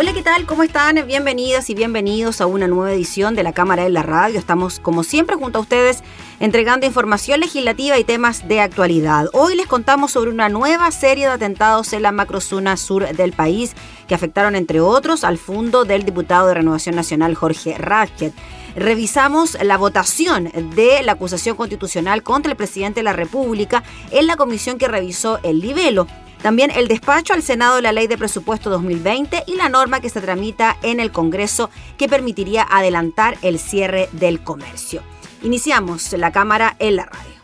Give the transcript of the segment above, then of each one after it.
Hola, ¿qué tal? ¿Cómo están? Bienvenidas y bienvenidos a una nueva edición de la Cámara de la Radio. Estamos, como siempre, junto a ustedes entregando información legislativa y temas de actualidad. Hoy les contamos sobre una nueva serie de atentados en la macrozona sur del país que afectaron, entre otros, al fondo del diputado de Renovación Nacional Jorge Ratchet. Revisamos la votación de la acusación constitucional contra el presidente de la República en la comisión que revisó el libelo también el despacho al Senado de la Ley de Presupuesto 2020 y la norma que se tramita en el Congreso que permitiría adelantar el cierre del comercio. Iniciamos la cámara en la radio.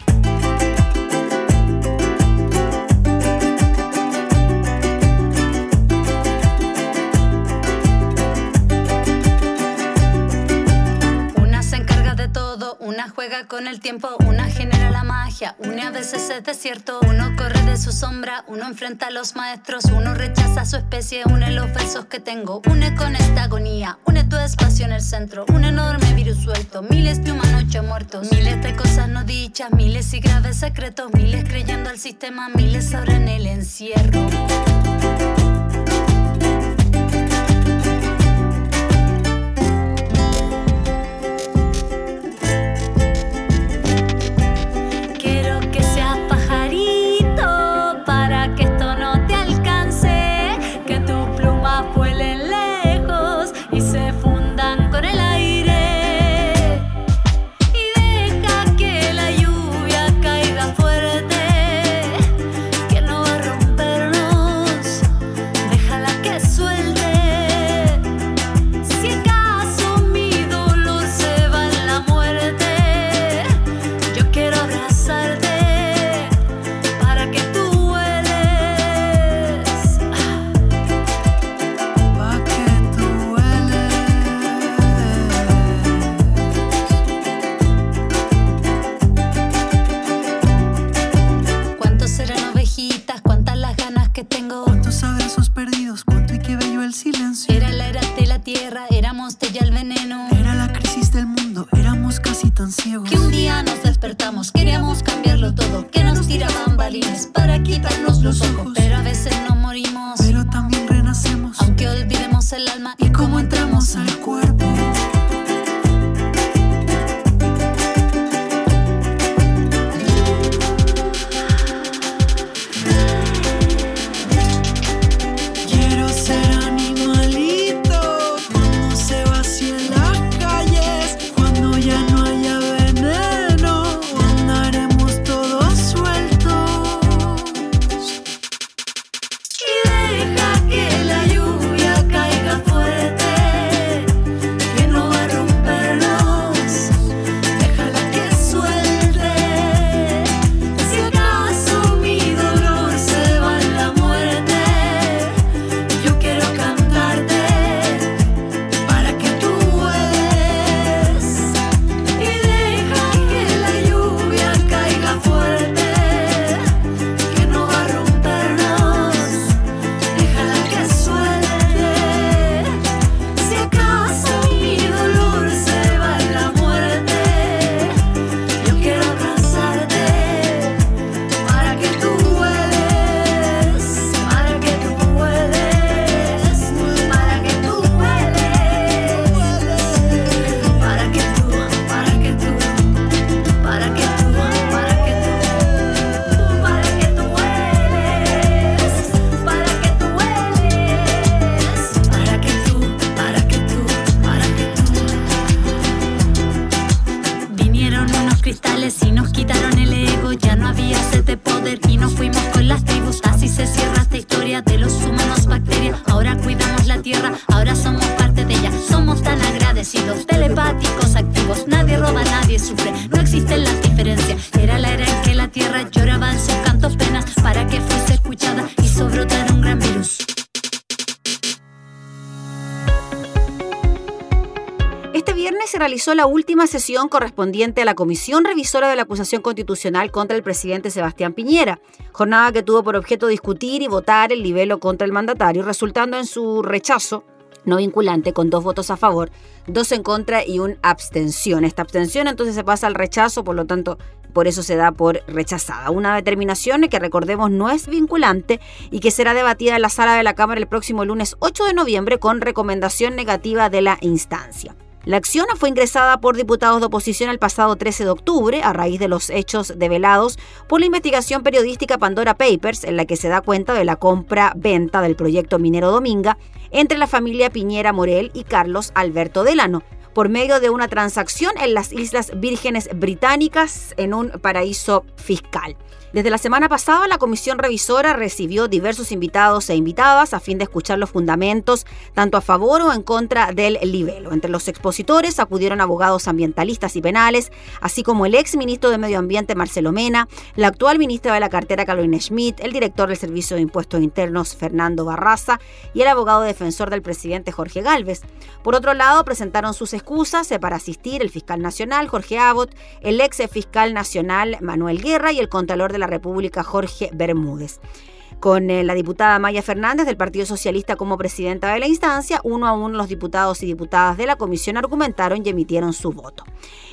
Una juega con el tiempo, una genera una a veces es desierto, uno corre de su sombra, uno enfrenta a los maestros, uno rechaza a su especie, une los besos que tengo, une con esta agonía, une tu espacio en el centro, un enorme virus suelto, miles de humanos ya muertos, miles de cosas no dichas, miles y graves secretos, miles creyendo al sistema, miles ahora en el encierro. historia de los humanos bacterias. Ahora cuidamos la tierra, ahora somos parte de ella. Somos tan agradecidos, telepáticos, activos. Nadie roba, nadie sufre. No existen las realizó la última sesión correspondiente a la Comisión Revisora de la Acusación Constitucional contra el presidente Sebastián Piñera, jornada que tuvo por objeto discutir y votar el libelo contra el mandatario, resultando en su rechazo no vinculante con dos votos a favor, dos en contra y una abstención. Esta abstención entonces se pasa al rechazo, por lo tanto, por eso se da por rechazada. Una determinación que recordemos no es vinculante y que será debatida en la sala de la Cámara el próximo lunes 8 de noviembre con recomendación negativa de la instancia. La acción fue ingresada por diputados de oposición el pasado 13 de octubre a raíz de los hechos develados por la investigación periodística Pandora Papers, en la que se da cuenta de la compra-venta del proyecto minero Dominga entre la familia Piñera Morel y Carlos Alberto Delano, por medio de una transacción en las Islas Vírgenes Británicas en un paraíso fiscal. Desde la semana pasada, la comisión revisora recibió diversos invitados e invitadas a fin de escuchar los fundamentos, tanto a favor o en contra del libelo. Entre los expositores acudieron abogados ambientalistas y penales, así como el ex ministro de Medio Ambiente Marcelo Mena, la actual ministra de la cartera Carolina Schmidt, el director del Servicio de Impuestos Internos Fernando Barraza y el abogado defensor del presidente Jorge Galvez. Por otro lado, presentaron sus excusas para asistir el fiscal nacional Jorge Abbott, el ex fiscal nacional Manuel Guerra y el contralor de la República Jorge Bermúdez con eh, la diputada Maya Fernández del Partido Socialista como presidenta de la instancia, uno a uno los diputados y diputadas de la comisión argumentaron y emitieron su voto.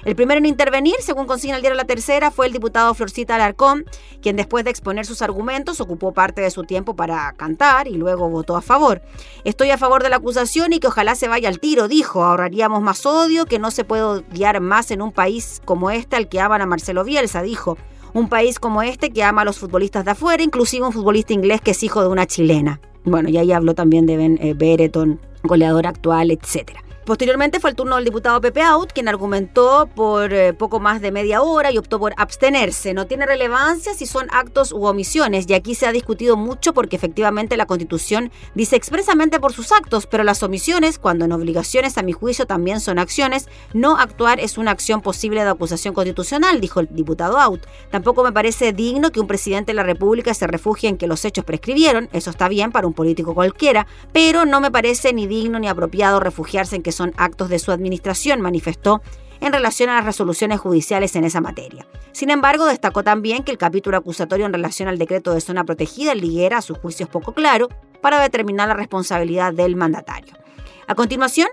El primero en intervenir, según consigna el diario La Tercera, fue el diputado Florcita Alarcón, quien después de exponer sus argumentos ocupó parte de su tiempo para cantar y luego votó a favor. Estoy a favor de la acusación y que ojalá se vaya al tiro, dijo. Ahorraríamos más odio, que no se puede odiar más en un país como este al que aman a Marcelo Bielsa, dijo un país como este que ama a los futbolistas de afuera, inclusive un futbolista inglés que es hijo de una chilena. Bueno, y ahí habló también de Ben eh, Bereton, goleador actual, etcétera. Posteriormente fue el turno del diputado Pepe Out, quien argumentó por eh, poco más de media hora y optó por abstenerse. No tiene relevancia si son actos u omisiones, y aquí se ha discutido mucho porque efectivamente la Constitución dice expresamente por sus actos, pero las omisiones, cuando en obligaciones a mi juicio también son acciones, no actuar es una acción posible de acusación constitucional, dijo el diputado Out. Tampoco me parece digno que un presidente de la República se refugie en que los hechos prescribieron, eso está bien para un político cualquiera, pero no me parece ni digno ni apropiado refugiarse en que son actos de su administración, manifestó en relación a las resoluciones judiciales en esa materia. Sin embargo, destacó también que el capítulo acusatorio en relación al decreto de zona protegida liguera a su juicio es poco claro para determinar la responsabilidad del mandatario. A continuación,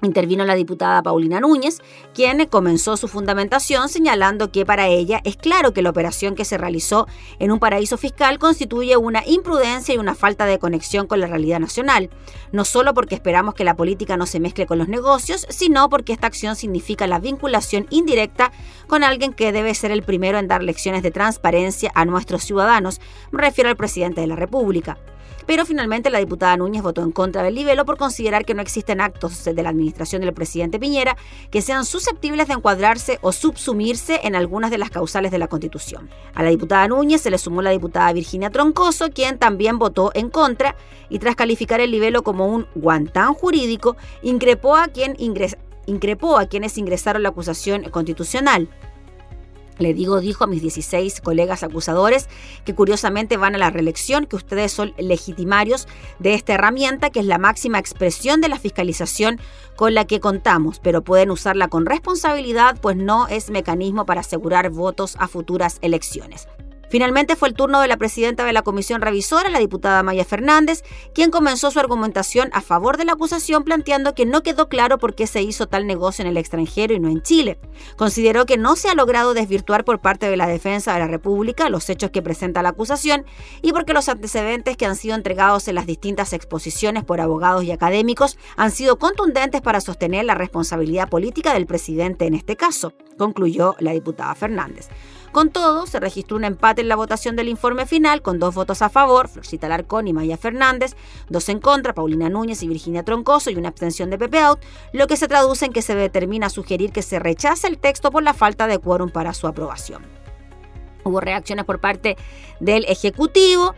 Intervino la diputada Paulina Núñez, quien comenzó su fundamentación señalando que para ella es claro que la operación que se realizó en un paraíso fiscal constituye una imprudencia y una falta de conexión con la realidad nacional, no solo porque esperamos que la política no se mezcle con los negocios, sino porque esta acción significa la vinculación indirecta con alguien que debe ser el primero en dar lecciones de transparencia a nuestros ciudadanos, me refiero al presidente de la República pero finalmente la diputada Núñez votó en contra del libelo por considerar que no existen actos de la administración del presidente Piñera que sean susceptibles de encuadrarse o subsumirse en algunas de las causales de la Constitución. A la diputada Núñez se le sumó la diputada Virginia Troncoso, quien también votó en contra y tras calificar el libelo como un guantán jurídico, increpó a increpó a quienes ingresaron la acusación constitucional. Le digo, dijo a mis 16 colegas acusadores que curiosamente van a la reelección, que ustedes son legitimarios de esta herramienta, que es la máxima expresión de la fiscalización con la que contamos, pero pueden usarla con responsabilidad, pues no es mecanismo para asegurar votos a futuras elecciones. Finalmente fue el turno de la presidenta de la comisión revisora, la diputada Maya Fernández, quien comenzó su argumentación a favor de la acusación planteando que no quedó claro por qué se hizo tal negocio en el extranjero y no en Chile. Consideró que no se ha logrado desvirtuar por parte de la defensa de la República los hechos que presenta la acusación y porque los antecedentes que han sido entregados en las distintas exposiciones por abogados y académicos han sido contundentes para sostener la responsabilidad política del presidente en este caso, concluyó la diputada Fernández. Con todo, se registró un empate en la votación del informe final, con dos votos a favor, Florcita Larcón y Maya Fernández, dos en contra, Paulina Núñez y Virginia Troncoso, y una abstención de Pepe Out, lo que se traduce en que se determina sugerir que se rechace el texto por la falta de quórum para su aprobación. Hubo reacciones por parte del Ejecutivo.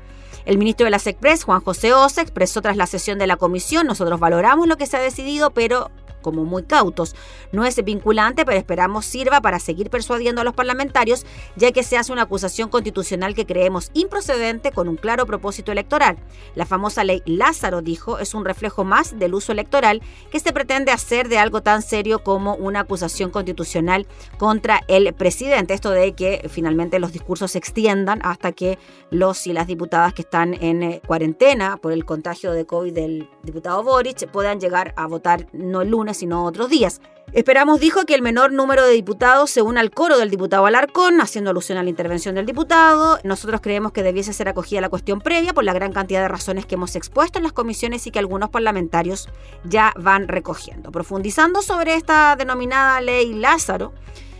El ministro de la SECPRES, Juan José Osa, expresó tras la sesión de la comisión, nosotros valoramos lo que se ha decidido, pero como muy cautos. No es vinculante, pero esperamos sirva para seguir persuadiendo a los parlamentarios, ya que se hace una acusación constitucional que creemos improcedente con un claro propósito electoral. La famosa ley Lázaro, dijo, es un reflejo más del uso electoral que se pretende hacer de algo tan serio como una acusación constitucional contra el presidente. Esto de que finalmente los discursos se extiendan hasta que los y las diputadas que están en eh, cuarentena por el contagio de COVID del diputado Boric puedan llegar a votar no el sino otros días. Esperamos, dijo, que el menor número de diputados se una al coro del diputado Alarcón, haciendo alusión a la intervención del diputado. Nosotros creemos que debiese ser acogida la cuestión previa por la gran cantidad de razones que hemos expuesto en las comisiones y que algunos parlamentarios ya van recogiendo. Profundizando sobre esta denominada ley Lázaro,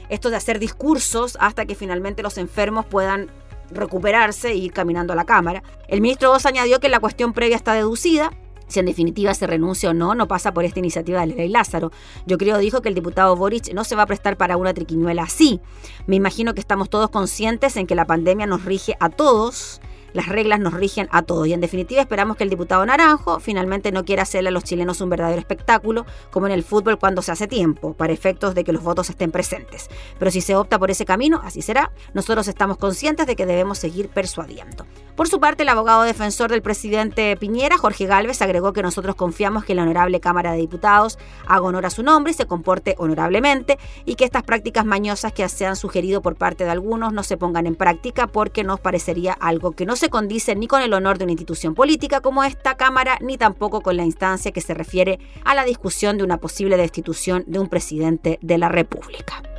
esto de hacer discursos hasta que finalmente los enfermos puedan recuperarse e ir caminando a la Cámara. El ministro Oz añadió que la cuestión previa está deducida si en definitiva se renuncia o no, no pasa por esta iniciativa de ley Lázaro. Yo creo, dijo, que el diputado Boric no se va a prestar para una triquiñuela así. Me imagino que estamos todos conscientes en que la pandemia nos rige a todos las reglas nos rigen a todos y en definitiva esperamos que el diputado Naranjo finalmente no quiera hacerle a los chilenos un verdadero espectáculo como en el fútbol cuando se hace tiempo, para efectos de que los votos estén presentes. Pero si se opta por ese camino, así será, nosotros estamos conscientes de que debemos seguir persuadiendo. Por su parte, el abogado defensor del presidente Piñera, Jorge Galvez, agregó que nosotros confiamos que la honorable Cámara de Diputados haga honor a su nombre y se comporte honorablemente y que estas prácticas mañosas que se han sugerido por parte de algunos no se pongan en práctica porque nos parecería algo que no se condice ni con el honor de una institución política como esta Cámara, ni tampoco con la instancia que se refiere a la discusión de una posible destitución de un presidente de la República.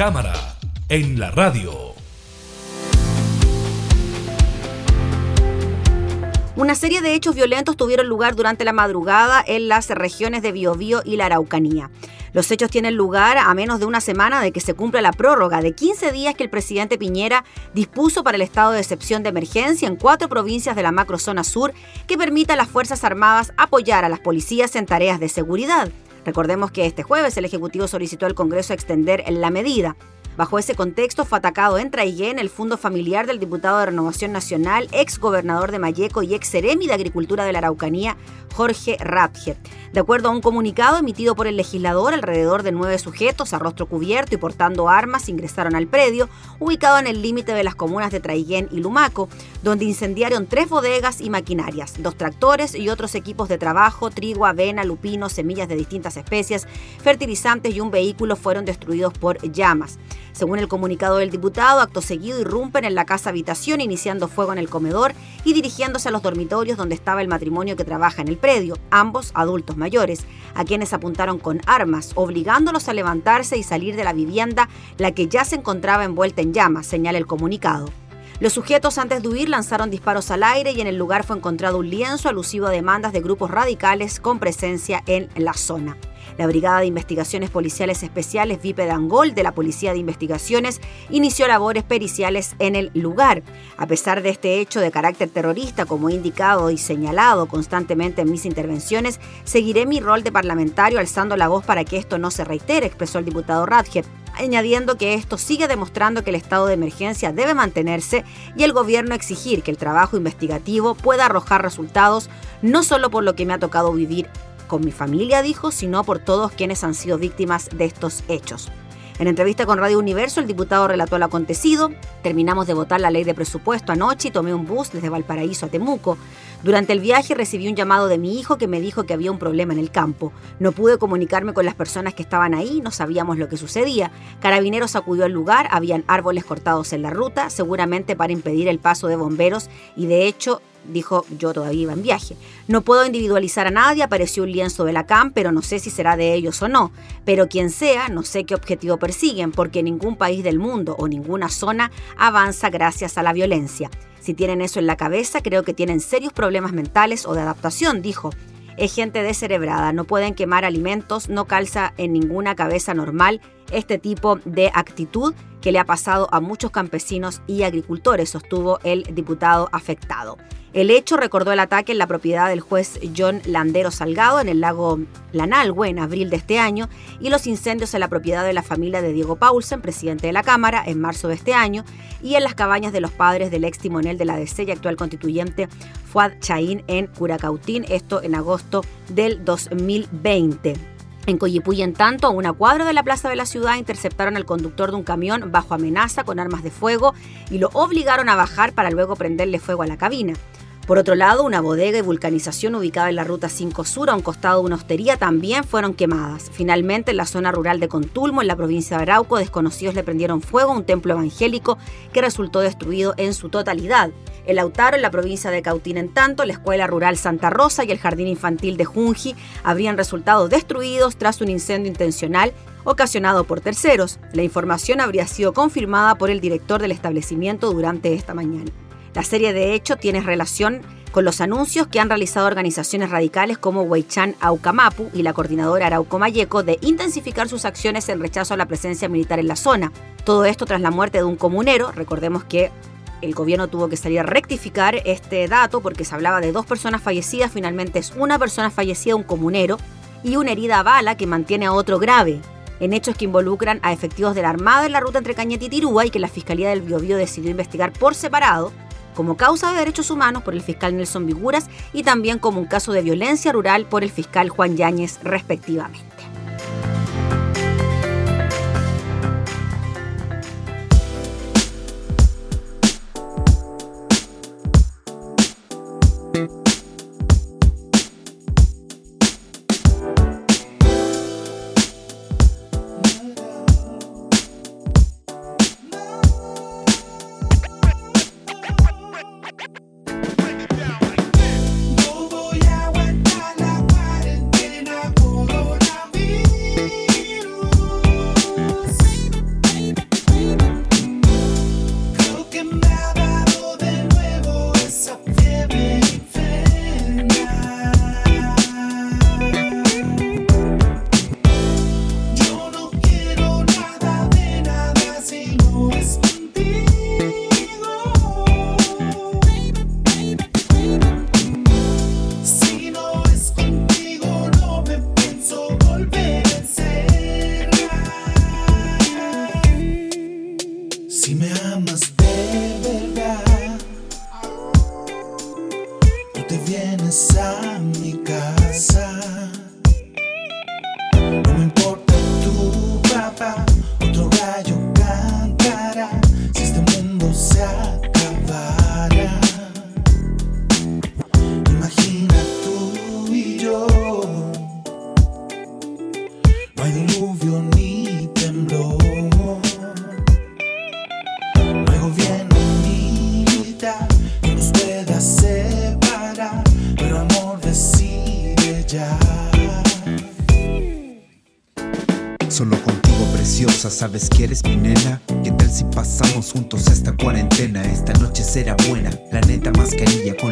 Cámara en la radio. Una serie de hechos violentos tuvieron lugar durante la madrugada en las regiones de Biobío y la Araucanía. Los hechos tienen lugar a menos de una semana de que se cumpla la prórroga de 15 días que el presidente Piñera dispuso para el estado de excepción de emergencia en cuatro provincias de la macrozona sur que permita a las Fuerzas Armadas apoyar a las policías en tareas de seguridad. Recordemos que este jueves el Ejecutivo solicitó al Congreso extender la medida. Bajo ese contexto fue atacado en Traiguén el fondo familiar del diputado de Renovación Nacional, ex gobernador de Mayeco y ex seremi de Agricultura de la Araucanía, Jorge Ratje. De acuerdo a un comunicado emitido por el legislador, alrededor de nueve sujetos a rostro cubierto y portando armas ingresaron al predio, ubicado en el límite de las comunas de Traiguén y Lumaco, donde incendiaron tres bodegas y maquinarias, dos tractores y otros equipos de trabajo, trigo, avena, lupino, semillas de distintas especies, fertilizantes y un vehículo fueron destruidos por llamas. Según el comunicado del diputado, acto seguido irrumpen en la casa habitación iniciando fuego en el comedor y dirigiéndose a los dormitorios donde estaba el matrimonio que trabaja en el predio, ambos adultos mayores, a quienes apuntaron con armas, obligándolos a levantarse y salir de la vivienda, la que ya se encontraba envuelta en llamas, señala el comunicado. Los sujetos antes de huir lanzaron disparos al aire y en el lugar fue encontrado un lienzo alusivo a demandas de grupos radicales con presencia en la zona. La Brigada de Investigaciones Policiales Especiales Vipe Dangol de la Policía de Investigaciones inició labores periciales en el lugar. A pesar de este hecho de carácter terrorista, como he indicado y señalado constantemente en mis intervenciones, seguiré mi rol de parlamentario alzando la voz para que esto no se reitere, expresó el diputado Radjet añadiendo que esto sigue demostrando que el estado de emergencia debe mantenerse y el gobierno exigir que el trabajo investigativo pueda arrojar resultados no solo por lo que me ha tocado vivir con mi familia, dijo, sino por todos quienes han sido víctimas de estos hechos. En entrevista con Radio Universo, el diputado relató lo acontecido. Terminamos de votar la ley de presupuesto anoche y tomé un bus desde Valparaíso a Temuco. Durante el viaje recibí un llamado de mi hijo que me dijo que había un problema en el campo. No pude comunicarme con las personas que estaban ahí, no sabíamos lo que sucedía. Carabineros acudió al lugar, habían árboles cortados en la ruta, seguramente para impedir el paso de bomberos y de hecho dijo yo todavía iba en viaje. No puedo individualizar a nadie, apareció un lienzo de la CAM, pero no sé si será de ellos o no. Pero quien sea, no sé qué objetivo persiguen, porque ningún país del mundo o ninguna zona avanza gracias a la violencia. Si tienen eso en la cabeza, creo que tienen serios problemas mentales o de adaptación, dijo. Es gente descerebrada, no pueden quemar alimentos, no calza en ninguna cabeza normal este tipo de actitud que le ha pasado a muchos campesinos y agricultores, sostuvo el diputado afectado. El hecho recordó el ataque en la propiedad del juez John Landero Salgado en el lago Lanalhue en abril de este año y los incendios en la propiedad de la familia de Diego Paulsen, presidente de la Cámara, en marzo de este año y en las cabañas de los padres del ex timonel de la DC y actual constituyente Fuad Chaín en Curacautín, esto en agosto del 2020. En Coyipuy, en tanto, a una cuadra de la plaza de la ciudad interceptaron al conductor de un camión bajo amenaza con armas de fuego y lo obligaron a bajar para luego prenderle fuego a la cabina. Por otro lado, una bodega y vulcanización ubicada en la Ruta 5 Sur, a un costado de una hostería, también fueron quemadas. Finalmente, en la zona rural de Contulmo, en la provincia de Arauco, desconocidos le prendieron fuego a un templo evangélico que resultó destruido en su totalidad. El Lautaro, en la provincia de Cautín, en tanto, la escuela rural Santa Rosa y el jardín infantil de Junji habrían resultado destruidos tras un incendio intencional ocasionado por terceros. La información habría sido confirmada por el director del establecimiento durante esta mañana. La serie de hecho tiene relación con los anuncios que han realizado organizaciones radicales como Weichan Aucamapu y la coordinadora Arauco Mayeco de intensificar sus acciones en rechazo a la presencia militar en la zona. Todo esto tras la muerte de un comunero, recordemos que el gobierno tuvo que salir a rectificar este dato porque se hablaba de dos personas fallecidas, finalmente es una persona fallecida, un comunero, y una herida a bala que mantiene a otro grave, en hechos que involucran a efectivos de la Armada en la ruta entre Cañete y Tirúa y que la Fiscalía del Biobío decidió investigar por separado como causa de derechos humanos por el fiscal Nelson Viguras y también como un caso de violencia rural por el fiscal Juan Yáñez respectivamente.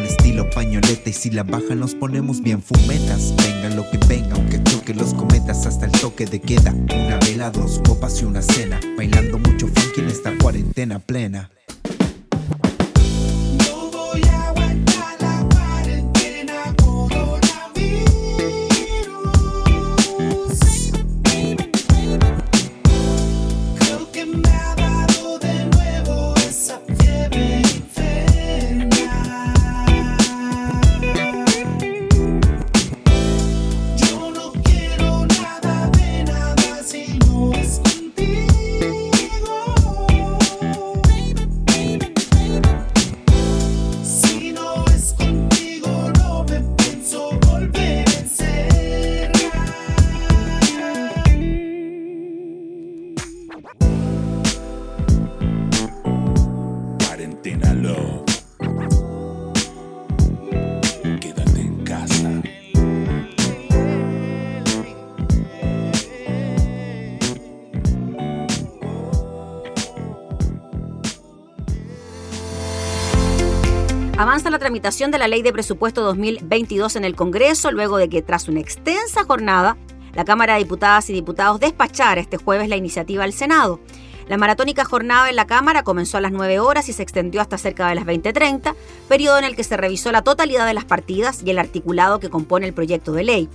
Estilo pañoleta y si la baja nos ponemos bien fumetas. Venga lo que venga, aunque choque los cometas hasta el toque de queda. Una vela, dos copas y una cena, bailando mucho funk en esta cuarentena plena. Avanza la tramitación de la Ley de Presupuesto 2022 en el Congreso luego de que tras una extensa jornada la Cámara de Diputadas y Diputados despachara este jueves la iniciativa al Senado. La maratónica jornada en la Cámara comenzó a las 9 horas y se extendió hasta cerca de las 20.30, periodo en el que se revisó la totalidad de las partidas y el articulado que compone el proyecto de ley.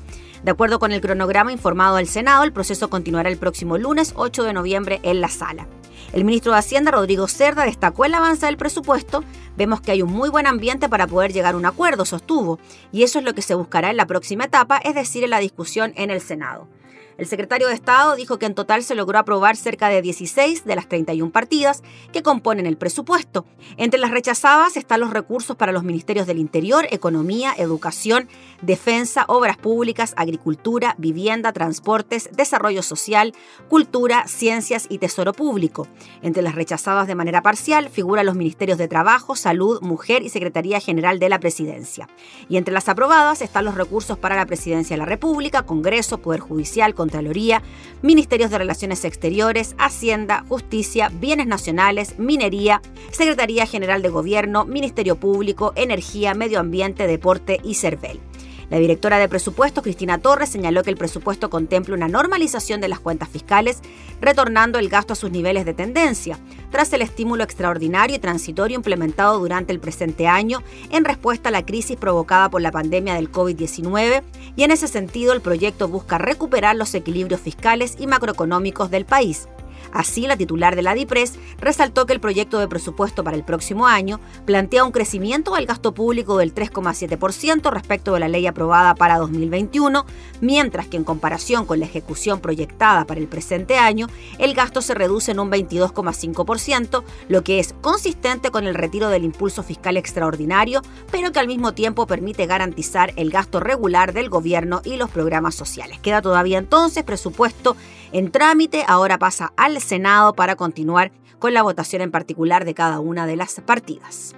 De acuerdo con el cronograma informado al Senado, el proceso continuará el próximo lunes 8 de noviembre en la sala. El ministro de Hacienda, Rodrigo Cerda, destacó el avance del presupuesto. Vemos que hay un muy buen ambiente para poder llegar a un acuerdo, sostuvo, y eso es lo que se buscará en la próxima etapa, es decir, en la discusión en el Senado. El secretario de Estado dijo que en total se logró aprobar cerca de 16 de las 31 partidas que componen el presupuesto. Entre las rechazadas están los recursos para los ministerios del Interior, Economía, Educación, Defensa, Obras Públicas, Agricultura, Vivienda, Transportes, Desarrollo Social, Cultura, Ciencias y Tesoro Público. Entre las rechazadas de manera parcial figuran los ministerios de Trabajo, Salud, Mujer y Secretaría General de la Presidencia. Y entre las aprobadas están los recursos para la Presidencia de la República, Congreso, Poder Judicial, Contraloría, Ministerios de Relaciones Exteriores, Hacienda, Justicia, Bienes Nacionales, Minería, Secretaría General de Gobierno, Ministerio Público, Energía, Medio Ambiente, Deporte y CERVEL. La directora de presupuesto, Cristina Torres, señaló que el presupuesto contempla una normalización de las cuentas fiscales, retornando el gasto a sus niveles de tendencia, tras el estímulo extraordinario y transitorio implementado durante el presente año en respuesta a la crisis provocada por la pandemia del COVID-19, y en ese sentido el proyecto busca recuperar los equilibrios fiscales y macroeconómicos del país. Así, la titular de la DIPRES resaltó que el proyecto de presupuesto para el próximo año plantea un crecimiento del gasto público del 3,7% respecto de la ley aprobada para 2021, mientras que en comparación con la ejecución proyectada para el presente año, el gasto se reduce en un 22,5%, lo que es consistente con el retiro del impulso fiscal extraordinario, pero que al mismo tiempo permite garantizar el gasto regular del gobierno y los programas sociales. Queda todavía entonces presupuesto en trámite, ahora pasa al Senado para continuar con la votación en particular de cada una de las partidas.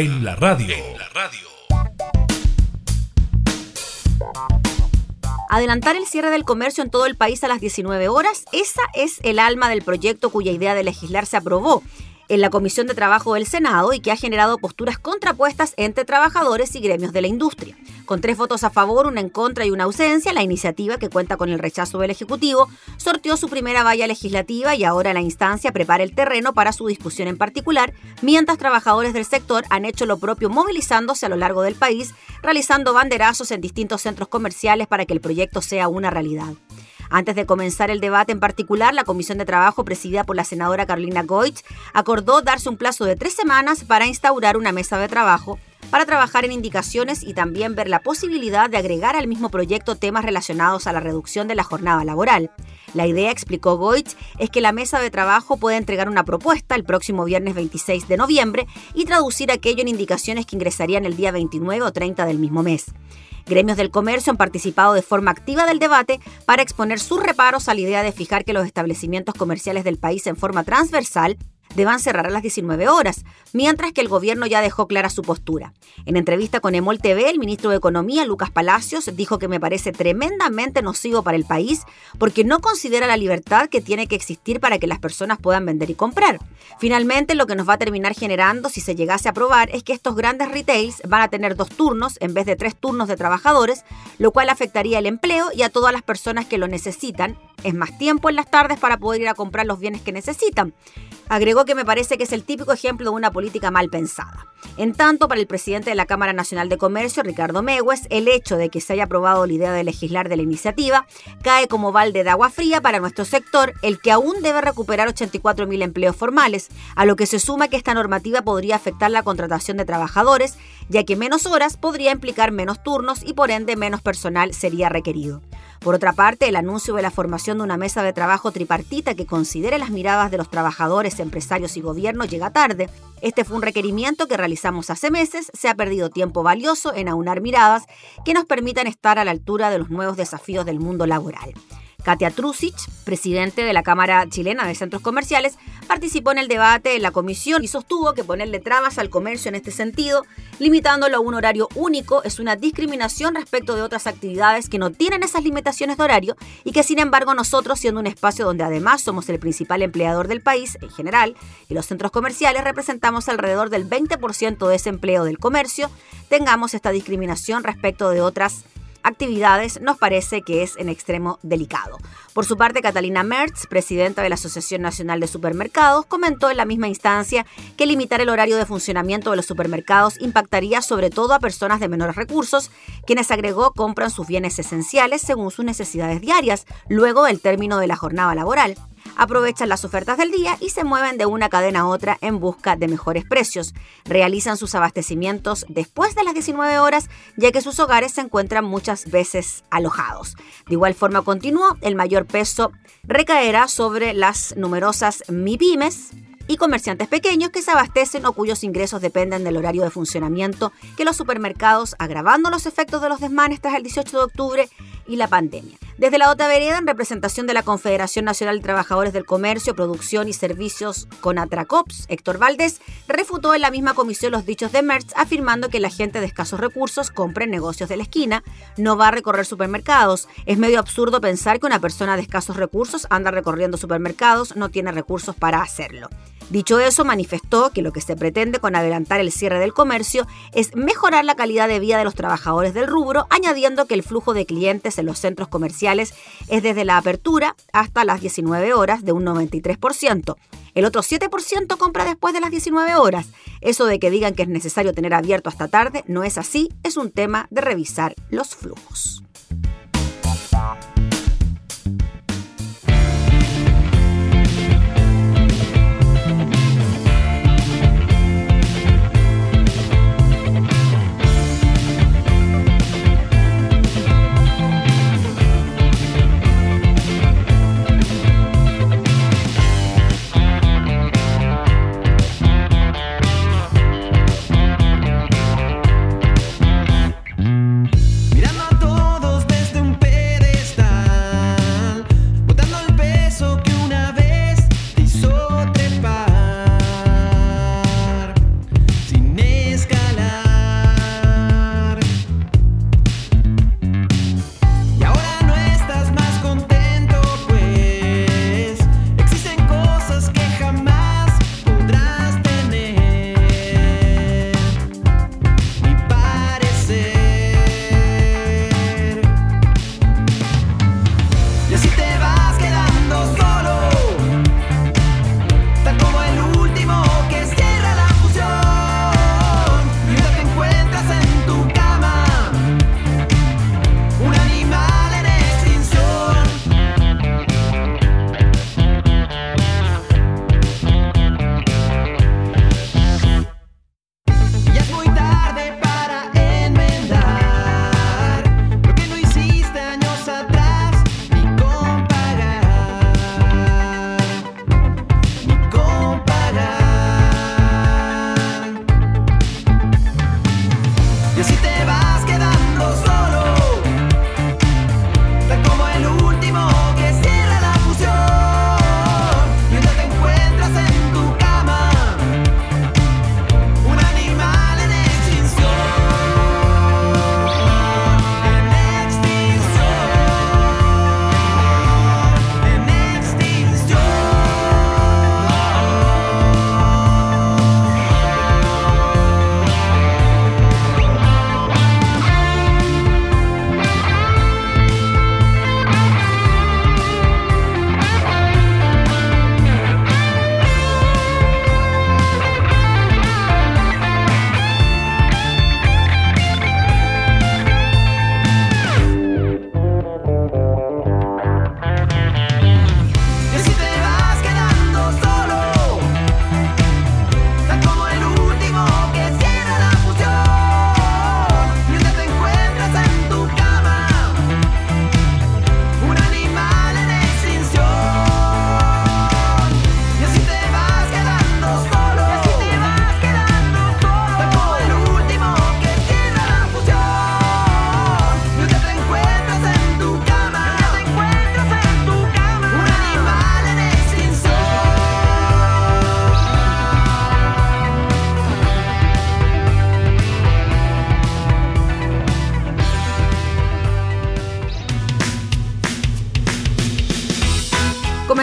En la radio. Adelantar el cierre del comercio en todo el país a las 19 horas, esa es el alma del proyecto cuya idea de legislar se aprobó en la Comisión de Trabajo del Senado y que ha generado posturas contrapuestas entre trabajadores y gremios de la industria. Con tres votos a favor, una en contra y una ausencia, la iniciativa, que cuenta con el rechazo del Ejecutivo, sorteó su primera valla legislativa y ahora la instancia prepara el terreno para su discusión en particular, mientras trabajadores del sector han hecho lo propio movilizándose a lo largo del país, realizando banderazos en distintos centros comerciales para que el proyecto sea una realidad. Antes de comenzar el debate en particular, la Comisión de Trabajo, presidida por la senadora Carolina Goich, acordó darse un plazo de tres semanas para instaurar una mesa de trabajo para trabajar en indicaciones y también ver la posibilidad de agregar al mismo proyecto temas relacionados a la reducción de la jornada laboral. La idea, explicó Goich, es que la mesa de trabajo pueda entregar una propuesta el próximo viernes 26 de noviembre y traducir aquello en indicaciones que ingresarían el día 29 o 30 del mismo mes. Gremios del comercio han participado de forma activa del debate para exponer sus reparos a la idea de fijar que los establecimientos comerciales del país en forma transversal deban cerrar a las 19 horas, mientras que el gobierno ya dejó clara su postura. En entrevista con Emol TV, el ministro de Economía, Lucas Palacios, dijo que me parece tremendamente nocivo para el país porque no considera la libertad que tiene que existir para que las personas puedan vender y comprar. Finalmente, lo que nos va a terminar generando si se llegase a aprobar es que estos grandes retails van a tener dos turnos en vez de tres turnos de trabajadores, lo cual afectaría el empleo y a todas las personas que lo necesitan. Es más tiempo en las tardes para poder ir a comprar los bienes que necesitan. Agregó que me parece que es el típico ejemplo de una política mal pensada. En tanto, para el presidente de la Cámara Nacional de Comercio, Ricardo Megües, el hecho de que se haya aprobado la idea de legislar de la iniciativa cae como balde de agua fría para nuestro sector, el que aún debe recuperar 84.000 empleos formales, a lo que se suma que esta normativa podría afectar la contratación de trabajadores, ya que menos horas podría implicar menos turnos y por ende menos personal sería requerido. Por otra parte, el anuncio de la formación de una mesa de trabajo tripartita que considere las miradas de los trabajadores, empresarios y gobierno llega tarde. Este fue un requerimiento que realizamos hace meses, se ha perdido tiempo valioso en aunar miradas que nos permitan estar a la altura de los nuevos desafíos del mundo laboral. Katia Trusic, presidente de la Cámara Chilena de Centros Comerciales, participó en el debate en la comisión y sostuvo que ponerle trabas al comercio en este sentido, limitándolo a un horario único, es una discriminación respecto de otras actividades que no tienen esas limitaciones de horario y que sin embargo nosotros, siendo un espacio donde además somos el principal empleador del país en general y los centros comerciales representamos alrededor del 20% de ese empleo del comercio, tengamos esta discriminación respecto de otras actividades nos parece que es en extremo delicado. Por su parte, Catalina Mertz, presidenta de la Asociación Nacional de Supermercados, comentó en la misma instancia que limitar el horario de funcionamiento de los supermercados impactaría sobre todo a personas de menores recursos, quienes agregó compran sus bienes esenciales según sus necesidades diarias, luego del término de la jornada laboral. Aprovechan las ofertas del día y se mueven de una cadena a otra en busca de mejores precios. Realizan sus abastecimientos después de las 19 horas, ya que sus hogares se encuentran muchas veces alojados. De igual forma, continuó, el mayor peso recaerá sobre las numerosas MIPIMES, y comerciantes pequeños que se abastecen o cuyos ingresos dependen del horario de funcionamiento que los supermercados, agravando los efectos de los desmanes tras el 18 de octubre y la pandemia. Desde la otra vereda, en representación de la Confederación Nacional de Trabajadores del Comercio, Producción y Servicios Conatracops, Héctor Valdés, refutó en la misma comisión los dichos de Merz, afirmando que la gente de escasos recursos compra en negocios de la esquina, no va a recorrer supermercados. Es medio absurdo pensar que una persona de escasos recursos anda recorriendo supermercados, no tiene recursos para hacerlo. Dicho eso, manifestó que lo que se pretende con adelantar el cierre del comercio es mejorar la calidad de vida de los trabajadores del rubro, añadiendo que el flujo de clientes en los centros comerciales es desde la apertura hasta las 19 horas de un 93%. El otro 7% compra después de las 19 horas. Eso de que digan que es necesario tener abierto hasta tarde no es así, es un tema de revisar los flujos.